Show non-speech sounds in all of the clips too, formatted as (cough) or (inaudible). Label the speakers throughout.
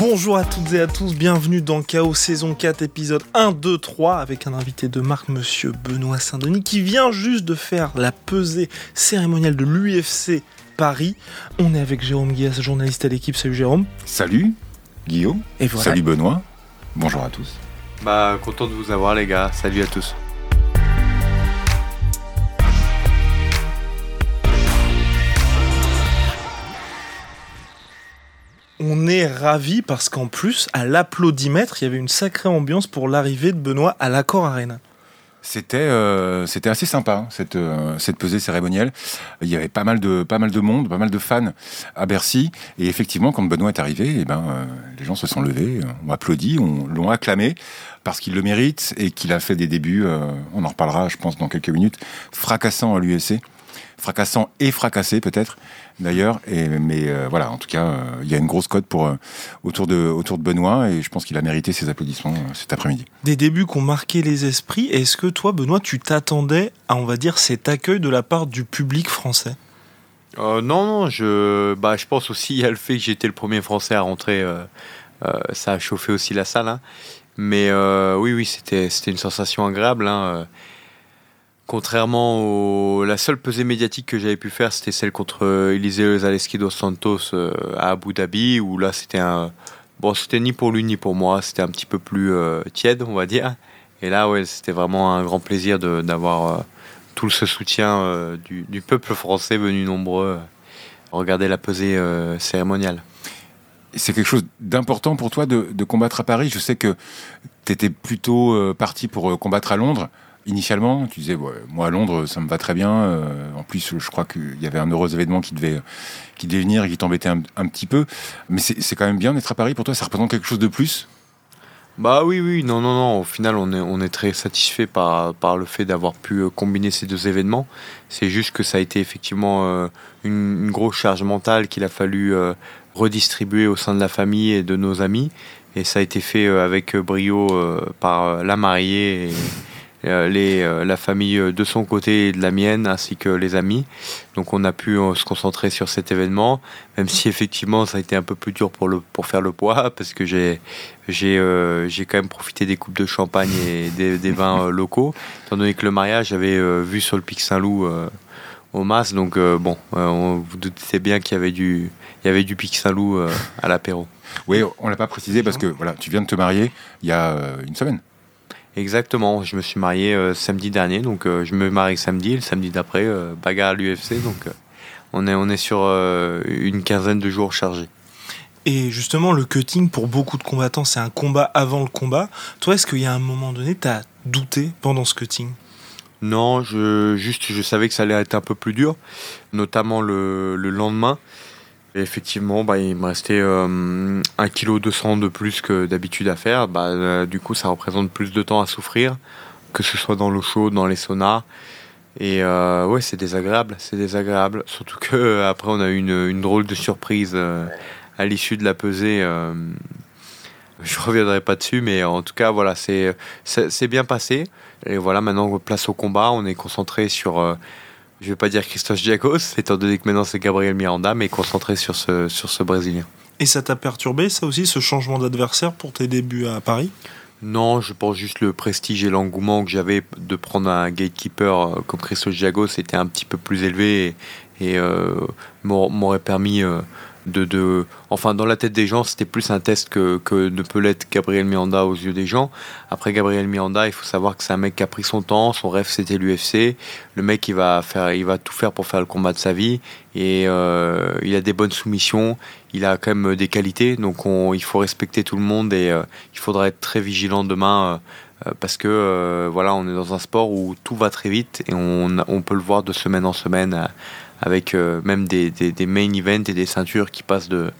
Speaker 1: Bonjour à toutes et à tous, bienvenue dans Chaos saison 4 épisode 1, 2, 3 avec un invité de marque, monsieur Benoît Saint-Denis qui vient juste de faire la pesée cérémoniale de l'UFC Paris. On est avec Jérôme Guillas, journaliste à l'équipe. Salut Jérôme.
Speaker 2: Salut Guillaume.
Speaker 1: Et voilà.
Speaker 2: Salut Benoît. Bonjour à tous.
Speaker 3: Bah content de vous avoir les gars, salut à tous.
Speaker 1: On est ravis parce qu'en plus, à l'applaudimètre, il y avait une sacrée ambiance pour l'arrivée de Benoît à l'Accor Arena.
Speaker 2: C'était euh, c'était assez sympa hein, cette euh, cette pesée cérémonielle. Il y avait pas mal de pas mal de monde, pas mal de fans à Bercy et effectivement quand Benoît est arrivé, eh ben euh, les gens se sont levés, ont applaudi, on l'ont acclamé parce qu'il le mérite et qu'il a fait des débuts. on en reparlera, je pense, dans quelques minutes, fracassant à l'UFC, fracassant et fracassé peut-être d'ailleurs. Et mais euh, voilà, en tout cas, euh, il y a une grosse cote pour euh, autour de autour de Benoît et je pense qu'il a mérité ses applaudissements euh, cet après-midi.
Speaker 1: Des débuts qui ont marqué les esprits. Est-ce que toi, Benoît, tu t'attendais à, on va dire, cet accueil de la part du public français?
Speaker 3: Euh, non non, je bah je pense aussi il y a le fait que j'étais le premier français à rentrer, euh, euh, ça a chauffé aussi la salle. hein. Mais euh, oui oui c'était c'était une sensation agréable. hein, euh. Contrairement au la seule pesée médiatique que j'avais pu faire c'était celle contre euh, Eliseo Zaleski dos Santos euh, à Abu Dhabi où là c'était bon c'était ni pour lui ni pour moi c'était un petit peu plus euh, tiède on va dire. Et là ouais c'était vraiment un grand plaisir d'avoir tout ce soutien du, peuple français venu nombreux regarder la pesée cérémoniale.
Speaker 2: C'est quelque chose d'important pour toi de, de combattre à Paris? Je sais que tu étais plutôt parti pour combattre à Londres. Initialement, tu disais, moi à Londres, ça me va très bien. Euh, en plus, je crois qu'il y avait un heureux événement qui devait, qui devait venir et qui t'embêtait un, petit peu. Mais c'est quand même bien d'être à Paris pour toi. Ça représente quelque chose de plus?
Speaker 3: Bah oui, oui, non, non, non. Au final, on est, on est très satisfait par, par le fait d'avoir pu euh, combiner ces deux événements. C'est juste que ça a été effectivement euh, une, grosse charge mentale qu'il a fallu redistribuer au sein de la famille et de nos amis. Et ça a été fait avec brio par la mariée les, euh, la famille euh, de son côté et de la mienne, ainsi que les amis. Donc on a pu euh, se concentrer sur cet événement, même si effectivement ça a été un peu plus dur pour, pour faire le poids, (laughs) parce que j'ai euh, quand même profité des coupes de champagne et des, des vins euh, locaux, étant donné que le mariage j'avais euh, vu sur le Pic Saint-Loup euh, au Mas, donc euh, bon, euh, on, vous doutez bien qu'il y avait du, y avait du Pic Saint-Loup euh, à l'apéro.
Speaker 2: Oui, on l'a pas précisé parce que voilà, tu viens de te marier il y a euh, une semaine.
Speaker 3: Exactement, je me suis marié euh, samedi dernier, donc euh, je me marie samedi, et le samedi d'après, euh, bagarre à l'UFC, donc euh, on, est, on est sur une quinzaine de jours chargés.
Speaker 1: Et justement, le cutting, pour beaucoup de combattants, c'est un combat avant le combat. Toi, est-ce qu'il y a un moment donné, tu as douté pendant ce cutting?
Speaker 3: Non, je, juste je savais que ça allait être un peu plus dur, notamment le, le lendemain. Effectivement, bah, il me restait euh, 1,2 kg de plus que d'habitude à faire. Bah, euh, du coup, ça représente plus de temps à souffrir, que ce soit dans l'eau chaude, dans les saunas. Et euh, ouais, c'est désagréable, c'est désagréable. Surtout que euh, après, on a eu une, drôle de surprise euh, à l'issue de la pesée. je reviendrai pas dessus, mais en tout cas, voilà, c'est bien passé. Et voilà, maintenant, place au combat. On est concentré sur, je vais pas dire Christos Giagos, étant donné que maintenant c'est Gabriel Miranda, mais concentré sur ce, sur ce Brésilien.
Speaker 1: Et ça t'a perturbé, ça aussi, ce changement d'adversaire pour tes débuts à Paris?
Speaker 3: Non, je pense juste le prestige et l'engouement que j'avais de prendre un gatekeeper euh, comme Christos Giagos était un petit peu plus élevé et, et, euh, m'aur- m'aurait permis euh, de, de... Enfin, dans la tête des gens, c'était plus un test que, ne peut l'être Gabriel Miranda aux yeux des gens. Après Gabriel Miranda, il faut savoir que c'est un mec qui a pris son temps, son rêve c'était l'UFC. Le mec, il va, faire, il va tout faire pour faire le combat de sa vie. Et euh, il a des bonnes soumissions, il a quand même des qualités, donc on, il faut respecter tout le monde et euh, il faudra être très vigilant demain. euh, parce que voilà, on est dans un sport où tout va très vite et on, peut le voir de semaine en semaine avec euh, même des, main events et des ceintures qui passent de,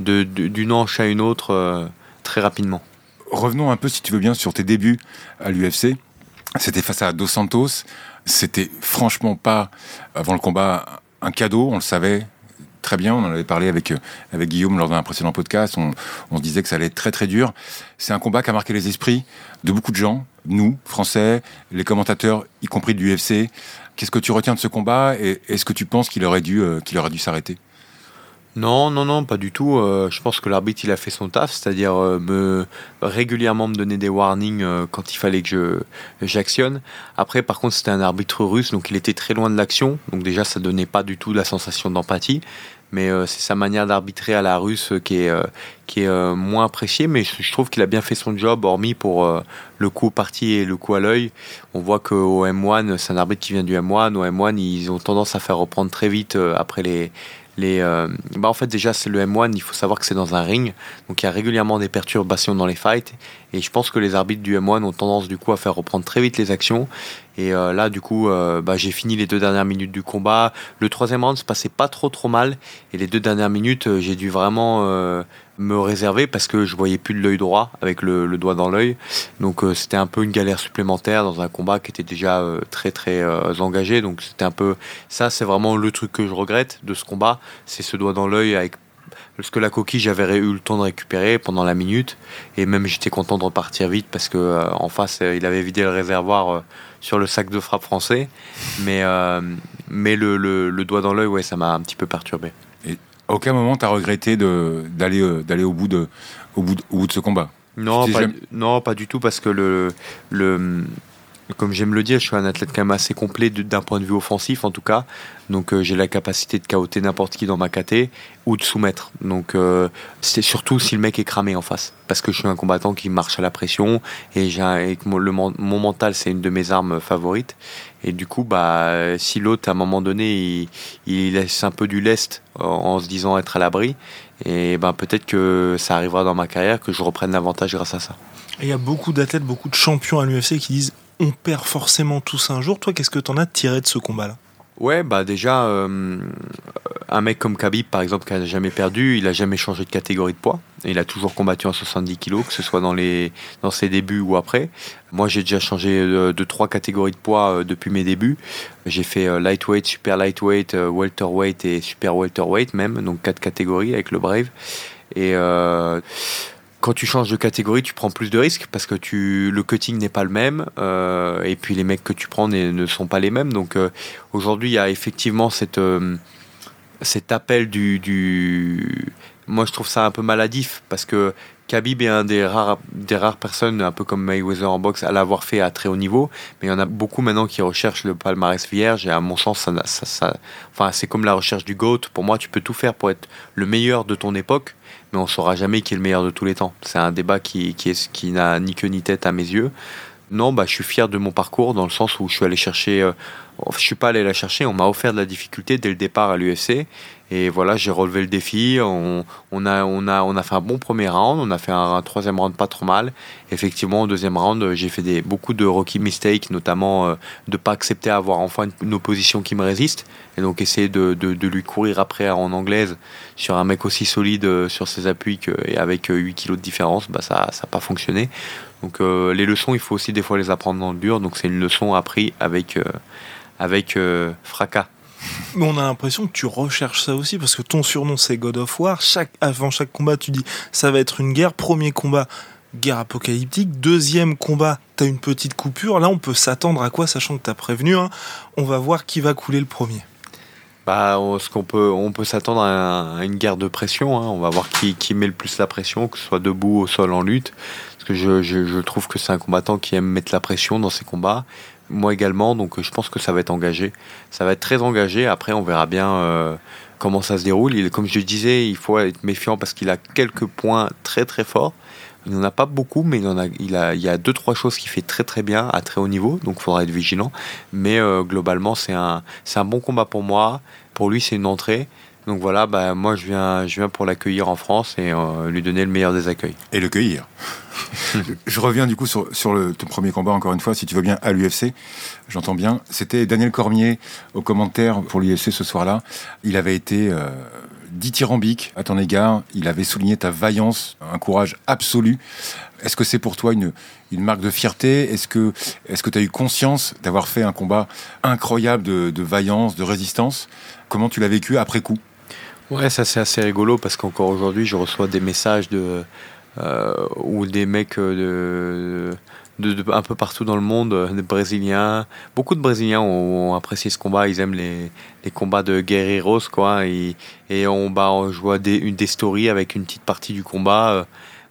Speaker 3: de, d'une hanche à une autre euh, très rapidement.
Speaker 2: Revenons un peu, si tu veux bien, sur tes débuts à l'UFC. C'était face à Dos Santos. C'était franchement pas, avant le combat, un cadeau. On le savait très bien. On en avait parlé avec, euh, avec Guillaume lors d'un précédent podcast. On, se disait que ça allait être très très dur. C'est un combat qui a marqué les esprits de beaucoup de gens, nous, Français, les commentateurs, y compris de l'UFC. Qu'est-ce que tu retiens de ce combat et est-ce que tu penses qu'il aurait dû, euh, qu'il aurait dû s'arrêter?
Speaker 3: Non, non, non, pas du tout. Euh, je pense que l'arbitre il a fait son taf, c'est-à-dire euh, me régulièrement me donner des warnings euh, quand il fallait que je j'actionne. Après, par contre, c'était un arbitre russe, donc il était très loin de l'action, donc déjà ça donnait pas du tout la sensation d'empathie. Mais c'est sa manière d'arbitrer à la russe qui est qui est moins appréciée, mais je, trouve qu'il a bien fait son job, hormis pour le coup parti et le coup à l'œil. On voit qu'au M1, c'est un arbitre qui vient du M1. Au M1, ils ont tendance à faire reprendre très vite après les euh, bah en fait, déjà, c'est le M1, il faut savoir que c'est dans un ring. Donc, il y a régulièrement des perturbations dans les fights. Et je pense que les arbitres du M1 ont tendance, du coup, à faire reprendre très vite les actions. Et euh, là, du coup, euh, bah, j'ai fini les deux dernières minutes du combat. Le troisième round se passait pas trop, trop mal. Et les deux dernières minutes, j'ai dû vraiment me réserver parce que je voyais plus de l'œil droit avec le, doigt dans l'œil. Donc euh, c'était un peu une galère supplémentaire dans un combat qui était déjà euh, très très euh, engagé. Donc c'était un peu ça, c'est vraiment le truc que je regrette de ce combat, c'est ce doigt dans l'œil avec parce que la coquille j'avais eu le temps de récupérer pendant la minute. Et même j'étais content de repartir vite parce que en face il avait vidé le réservoir sur le sac de frappe français. Mais mais le, le doigt dans l'œil ouais ça m'a un petit peu perturbé.
Speaker 2: Aucun moment tu as regretté d'aller euh, d'aller au bout de au bout de, au bout de ce combat?
Speaker 3: Non pas, non, pas du tout, parce que le, le, comme j'aime le dire, je suis un athlète quand même assez complet d'un point de vue offensif en tout cas. Donc euh, j'ai la capacité de caoter n'importe qui dans ma KT ou de soumettre. Donc euh, c'est surtout si le mec est cramé en face. Parce que je suis un combattant qui marche à la pression et, j'ai mon, le, mon mental c'est une de mes armes favorites. Et du coup, bah, si l'autre à un moment donné il, laisse un peu du lest en, se disant être à l'abri, et ben peut-être que ça arrivera dans ma carrière que je reprenne l'avantage grâce à ça.
Speaker 1: Il y a beaucoup d'athlètes, beaucoup de champions à l'UFC qui disent on perd forcément tous un jour. Toi, qu'est-ce que tu en as tiré de ce combat-là?
Speaker 3: Ouais, bah déjà, euh, un mec comme Khabib, par exemple, qui n'a jamais perdu, il a jamais changé de catégorie de poids. Il a toujours combattu en 70 kg, que ce soit dans, les, dans ses débuts ou après. Moi, j'ai déjà changé de, trois catégories de poids euh, depuis mes débuts. J'ai fait euh, lightweight, super lightweight, welterweight et super welterweight même, donc quatre catégories avec le Brave. Et quand tu changes de catégorie, tu prends plus de risques parce que le cutting n'est pas le même euh, et puis les mecs que tu prends ne, sont pas les mêmes. Donc euh, aujourd'hui, il y a effectivement euh, cet appel du, Moi, je trouve ça un peu maladif parce que Khabib est un des rares, des rares personnes, un peu comme Mayweather en boxe, à l'avoir fait à très haut niveau. Mais il y en a beaucoup maintenant qui recherchent le palmarès vierge. Et à mon sens, ça, ça, ça enfin, c'est comme la recherche du GOAT. Pour moi, tu peux tout faire pour être le meilleur de ton époque mais on saura jamais qui est le meilleur de tous les temps. C'est un débat qui, qui, est, qui n'a ni queue ni tête à mes yeux. Non, bah, je suis fier de mon parcours dans le sens où je suis allé chercher, euh, je suis pas allé la chercher, on m'a offert de la difficulté dès le départ à l'UFC et voilà, j'ai relevé le défi. On, a, fait un bon premier round. On a fait un, troisième round pas trop mal. Effectivement, au deuxième round, j'ai fait beaucoup de rookie mistakes, notamment euh, de ne pas accepter d'avoir enfin une, opposition qui me résiste. Et donc essayer de, de, lui courir après en anglaise sur un mec aussi solide euh, sur ses appuis et avec 8 euh, kilos de différence, bah ça n'a pas fonctionné. Donc les leçons, il faut aussi des fois les apprendre dans le dur. Donc c'est une leçon apprise avec, avec fracas.
Speaker 1: Mais on a l'impression que tu recherches ça aussi parce que ton surnom c'est God of War. Chaque, avant chaque combat, tu dis ça va être une guerre. Premier combat, guerre apocalyptique. Deuxième combat, t'as une petite coupure. Là, on peut s'attendre à quoi, sachant que t'as prévenu. Hein. on va voir qui va couler le premier.
Speaker 3: Bah, ce qu'on peut, on peut s'attendre à, une guerre de pression. Hein. On va voir qui, qui, met le plus la pression, que ce soit debout, au sol, en lutte. Parce que je, je, je trouve que c'est un combattant qui aime mettre la pression dans ses combats moi également, donc je pense que ça va être engagé. Ça va être très engagé. Après, on verra bien euh, comment ça se déroule. Comme je disais, il faut être méfiant parce qu'il a quelques points très très forts. Il n'en a pas beaucoup, mais il, en a, il, y a deux trois choses qu'il fait très très bien à très haut niveau, donc il faudra être vigilant. Mais euh, globalement, c'est un, c'est un bon combat pour moi. Pour lui, c'est une entrée. Donc voilà, bah, moi je viens, je viens pour l'accueillir en France et euh, lui donner le meilleur des accueils.
Speaker 2: Et le cueillir. (laughs) je reviens du coup sur, sur le, ton premier combat, encore une fois, si tu veux bien, à l'UFC. J'entends bien. C'était Daniel Cormier au commentaire pour l'UFC ce soir-là. Il avait été euh, dithyrambique à ton égard. Il avait souligné ta vaillance, un courage absolu. Est-ce que c'est pour toi une, une marque de fierté? Est-ce que est-ce que tu as eu conscience d'avoir fait un combat incroyable de, de vaillance, de résistance? Comment tu l'as vécu après coup?
Speaker 3: Ouais, ça c'est assez rigolo parce qu'encore aujourd'hui, je reçois des messages de euh, ou des mecs de, de, un peu partout dans le monde, des Brésiliens. Beaucoup de Brésiliens ont, apprécié ce combat. Ils aiment les, les combats de guerreros, quoi. Et, on, bah, on joue des, des stories avec une petite partie du combat.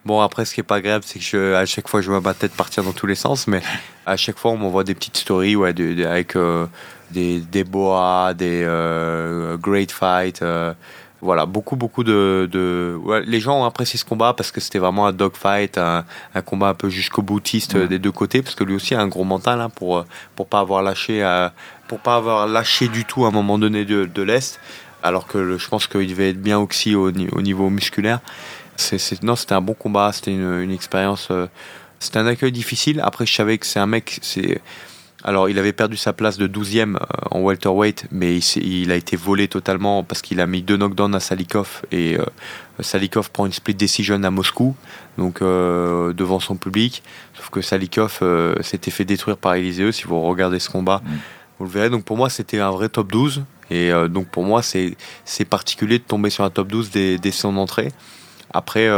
Speaker 3: Bon, après, ce qui est pas agréable, c'est que à chaque fois, je vois ma tête partir dans tous les sens, mais à chaque fois, on m'envoie des petites stories ouais, avec des, des boas, des great fights voilà, beaucoup, beaucoup de. de les gens ont apprécié ce combat parce que c'était vraiment un dogfight, un, un combat un peu jusqu'au boutiste des deux côtés, parce que lui aussi a un gros mental hein, pour pour pas avoir lâché, euh, pour pas avoir lâché du tout à un moment donné de, de l'est, alors que je pense qu'il devait être bien oxy au, au niveau musculaire. C'est, non, c'était un bon combat, c'était une, une expérience. Euh, c'était un accueil difficile. Après, je savais que c'est un mec, c'est alors, il avait perdu sa place de 12e euh, en welterweight, mais il, a été volé totalement parce qu'il a mis deux knockdowns à Salikov et euh, Salikov prend une split decision à Moscou, donc euh, devant son public. Sauf que Salikov s'était fait détruire par Eliseo. Si vous regardez ce combat, mm. vous le verrez. Donc pour moi, c'était un vrai top 12. Et donc pour moi, c'est particulier de tomber sur un top 12 dès, dès son entrée. Après,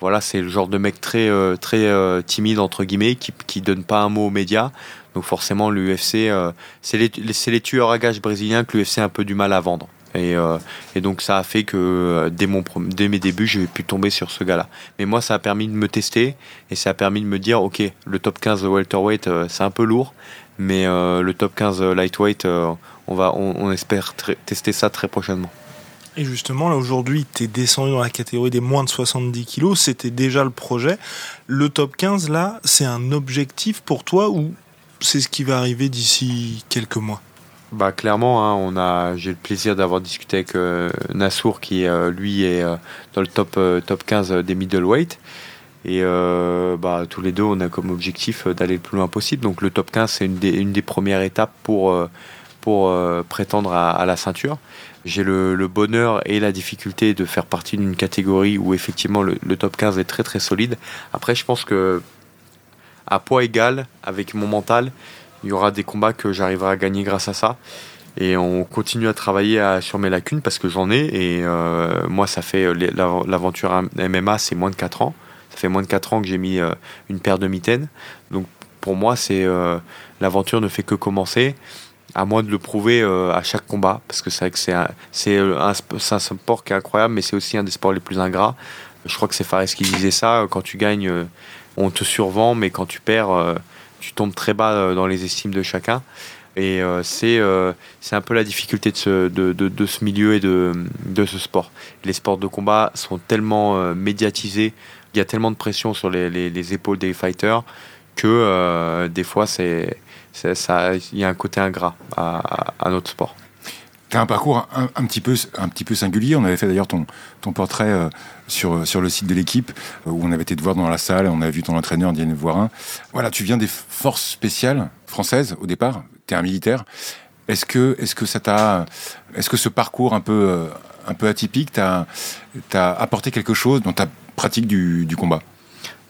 Speaker 3: voilà, c'est le genre de mec très, très timide, entre guillemets, qui, qui donne pas un mot aux médias. Donc forcément, l'UFC, euh, c'est les, tueurs à gages brésiliens que l'UFC a un peu du mal à vendre. Et, euh, donc ça a fait que euh, dès, mes débuts, j'ai pu tomber sur ce gars-là. Mais moi, ça a permis de me tester et ça a permis de me dire, ok, le top 15 welterweight, c'est un peu lourd, mais le top 15 lightweight, on, va, on, espère tester ça très prochainement.
Speaker 1: Et justement, là aujourd'hui, tu es descendu dans la catégorie des moins de 70 kilos, c'était déjà le projet. Le top 15, là, c'est un objectif pour toi ou c'est ce qui va arriver d'ici quelques mois
Speaker 3: bah clairement, hein, on a, j'ai le plaisir d'avoir discuté avec euh, Nassour qui euh, lui est euh, dans le top top 15 des middleweight et bah tous les deux on a comme objectif d'aller le plus loin possible. Donc le top 15 c'est une des, premières étapes pour pour prétendre à, la ceinture. J'ai le, bonheur et la difficulté de faire partie d'une catégorie où effectivement le, le, top 15 est très très solide. Après je pense que à poids égal avec mon mental, il y aura des combats que j'arriverai à gagner grâce à ça. Et on continue à travailler sur mes lacunes parce que j'en ai. Et euh, moi, ça fait euh, l'aventure MMA, c'est moins de 4 ans. Ça fait moins de 4 ans que j'ai mis euh, une paire de mitaines. Donc pour moi, c'est l'aventure ne fait que commencer. À moi de le prouver à chaque combat. Parce que c'est un, un, sport qui est incroyable, mais c'est aussi un des sports les plus ingrats. Je crois que c'est Fares qui disait ça. Quand tu gagnes on te survend, mais quand tu perds, euh, tu tombes très bas euh, dans les estimes de chacun. Et euh, c'est un peu la difficulté de ce, de, de, ce milieu et de, de ce sport. Les sports de combat sont tellement médiatisés, il y a tellement de pression sur les, les, épaules des fighters que des fois, il y a un côté ingrat à, à notre sport
Speaker 2: un parcours un, petit peu, un petit peu singulier. On avait fait d'ailleurs ton, ton portrait euh, sur, sur le site de l'équipe, euh, où on avait été te voir dans la salle, on avait vu ton entraîneur Diane Voirin. Voilà, tu viens des forces spéciales françaises au départ, tu es un militaire. Est-ce que, est que ça t'a, est-ce que ce parcours un peu, euh, un peu atypique t'a, apporté quelque chose dans ta pratique du, du combat?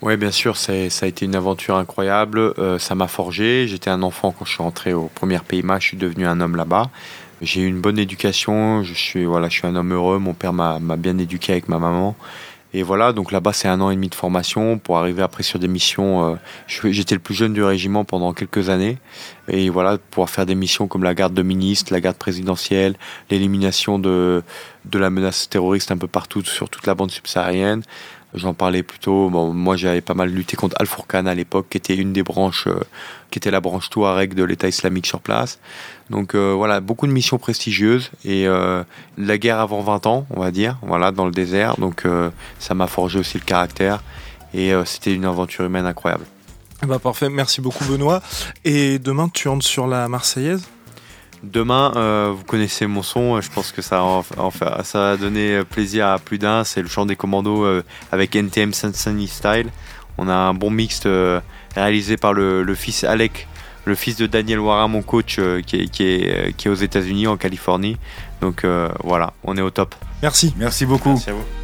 Speaker 3: Oui, bien sûr, ça a été une aventure incroyable. ça m'a forgé. J'étais un enfant quand je suis rentré au premier pays je suis devenu un homme là-bas. J'ai eu une bonne éducation, je suis, voilà, je suis un homme heureux, mon père m'a bien éduqué avec ma maman. Et voilà, donc là-bas, c'est un an et demi de formation pour arriver après sur des missions. Euh, j'étais le plus jeune du régiment pendant quelques années. Et voilà, pouvoir faire des missions comme la garde de ministre, la garde présidentielle, l'élimination de, de la menace terroriste un peu partout sur toute la bande subsaharienne. J'en parlais plutôt. Bon, moi, j'avais pas mal lutté contre Al Fourqan à l'époque, qui était une des branches, euh, qui était la branche Touareg de l'État islamique sur place. Donc euh, voilà, beaucoup de missions prestigieuses et euh, la guerre avant 20 ans, on va dire, voilà, dans le désert. Donc ça m'a forgé aussi le caractère et c'était une aventure humaine incroyable.
Speaker 1: Bah parfait, merci beaucoup Benoît. Et demain, tu entres sur la Marseillaise?
Speaker 3: Demain, euh, vous connaissez mon son, je pense que ça, ça va donner plaisir à plus d'un. C'est le chant des commandos euh, avec NTM Sunny Style. On a un bon mixte euh, réalisé par le, fils Alec, le fils de Daniel Wara, mon coach, qui est, qui, est, qui, est, aux États-Unis, en Californie. Donc voilà, on est au top.
Speaker 1: Merci.
Speaker 2: Merci beaucoup.
Speaker 3: Merci à vous.